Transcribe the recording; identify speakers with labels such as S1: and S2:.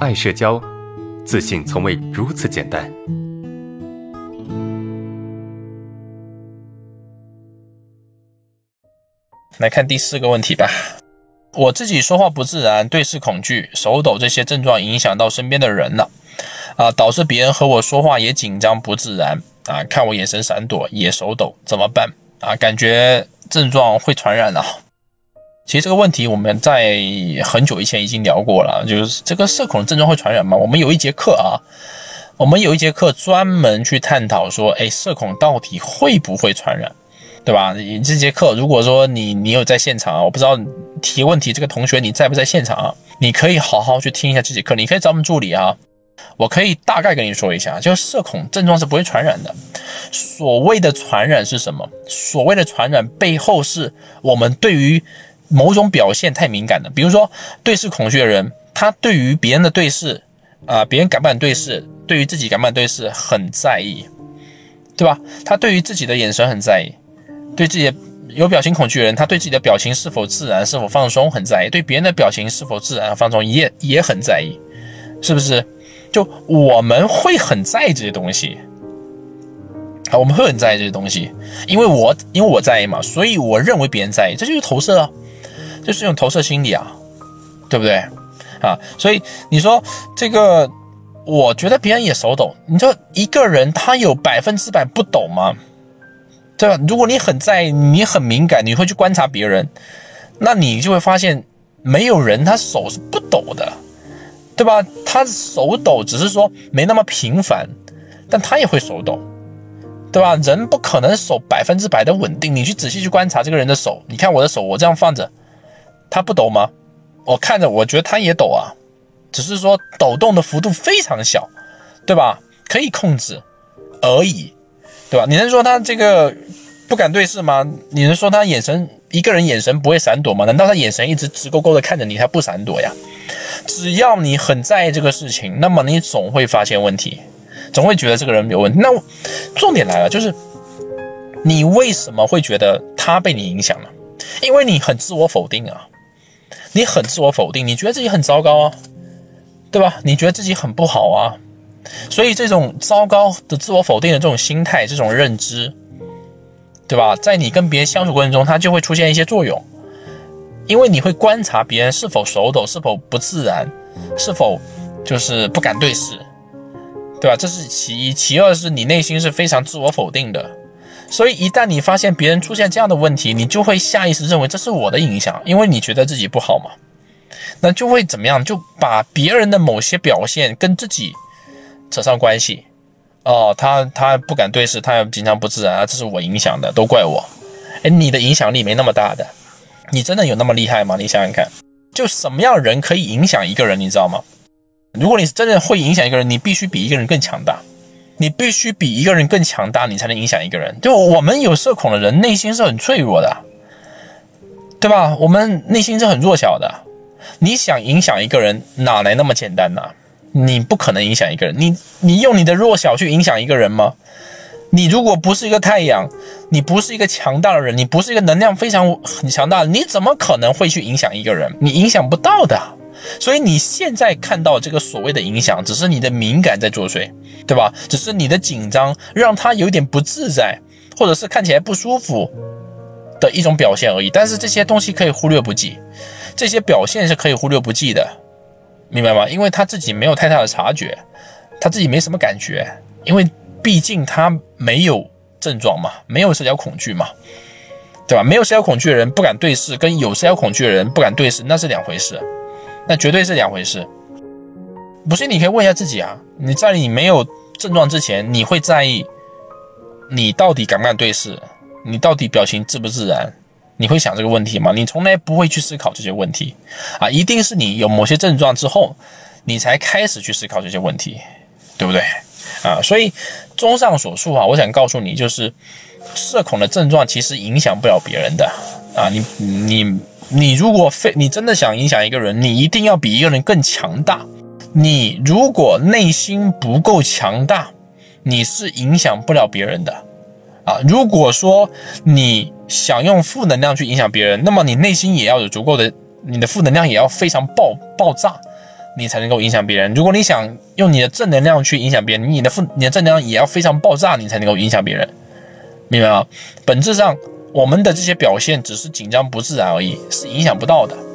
S1: 爱社交，自信从未如此简单。
S2: 来看第四个问题吧。我自己说话不自然，对视恐惧、手抖这些症状影响到身边的人了，啊，导致别人和我说话也紧张不自然啊，看我眼神闪躲也手抖，怎么办啊？感觉症状会传染了。其实这个问题我们在很久以前已经聊过了，就是这个社恐症状会传染吗？我们有一节课啊，我们有一节课专门去探讨说，哎，社恐到底会不会传染？对吧？你这节课，如果说你你有在现场啊，我不知道提问题这个同学你在不在现场啊？你可以好好去听一下这节课，你可以找我们助理啊。我可以大概跟你说一下，就是社恐症状是不会传染的。所谓的传染是什么？所谓的传染背后是我们对于某种表现太敏感了。比如说对视恐惧的人，他对于别人的对视啊，别人敢不敢对视，对于自己敢不敢对视很在意，对吧？他对于自己的眼神很在意。对自己有表情恐惧的人，他对自己的表情是否自然、是否放松很在意；对别人的表情是否自然、放松也也很在意，是不是？就我们会很在意这些东西啊，我们会很在意这些东西，因为我因为我在意嘛，所以我认为别人在意，这就是投射啊，就是一种投射心理啊，对不对啊？所以你说这个，我觉得别人也手抖，你说一个人他有百分之百不抖吗？对吧？如果你很在意，你很敏感，你会去观察别人，那你就会发现，没有人他手是不抖的，对吧？他手抖只是说没那么频繁，但他也会手抖，对吧？人不可能手百分之百的稳定。你去仔细去观察这个人的手，你看我的手，我这样放着，他不抖吗？我看着，我觉得他也抖啊，只是说抖动的幅度非常小，对吧？可以控制而已。对吧？你能说他这个不敢对视吗？你能说他眼神一个人眼神不会闪躲吗？难道他眼神一直直勾勾的看着你，他不闪躲呀？只要你很在意这个事情，那么你总会发现问题，总会觉得这个人有问题。那重点来了，就是你为什么会觉得他被你影响了？因为你很自我否定啊，你很自我否定，你觉得自己很糟糕啊，对吧？你觉得自己很不好啊？所以这种糟糕的自我否定的这种心态、这种认知，对吧？在你跟别人相处过程中，它就会出现一些作用，因为你会观察别人是否手抖、是否不自然、是否就是不敢对视，对吧？这是其一，其二是你内心是非常自我否定的，所以一旦你发现别人出现这样的问题，你就会下意识认为这是我的影响，因为你觉得自己不好嘛，那就会怎么样？就把别人的某些表现跟自己。扯上关系，哦，他他不敢对视，他经常不自然啊，这是我影响的，都怪我。哎，你的影响力没那么大的，你真的有那么厉害吗？你想想看，就什么样人可以影响一个人，你知道吗？如果你是真的会影响一个人，你必须比一个人更强大，你必须比一个人更强大，你才能影响一个人。就我们有社恐的人，内心是很脆弱的，对吧？我们内心是很弱小的，你想影响一个人，哪来那么简单呢？你不可能影响一个人，你你用你的弱小去影响一个人吗？你如果不是一个太阳，你不是一个强大的人，你不是一个能量非常很强大的，你怎么可能会去影响一个人？你影响不到的。所以你现在看到这个所谓的影响，只是你的敏感在作祟，对吧？只是你的紧张让他有点不自在，或者是看起来不舒服的一种表现而已。但是这些东西可以忽略不计，这些表现是可以忽略不计的。明白吗？因为他自己没有太大的察觉，他自己没什么感觉，因为毕竟他没有症状嘛，没有社交恐惧嘛，对吧？没有社交恐惧的人不敢对视，跟有社交恐惧的人不敢对视，那是两回事，那绝对是两回事。不信你可以问一下自己啊，你在你没有症状之前，你会在意你到底敢不敢对视，你到底表情自不自然？你会想这个问题吗？你从来不会去思考这些问题，啊，一定是你有某些症状之后，你才开始去思考这些问题，对不对？啊，所以综上所述啊，我想告诉你，就是社恐的症状其实影响不了别人的啊。你你你如果非你真的想影响一个人你一定要比一个人更强大。你如果内心不够强大你是影响不了别人的。啊如果说你想用负能量去影响别人那么你内心也要有足够的你的负能量也要非常爆爆炸你才能够影响别人。如果你想用你的正能量去影响别人你的负你的正能量也要非常爆炸你才能够影响别人。明白吗？本质上我们的这些表现只是紧张不自然而已是影响不到的。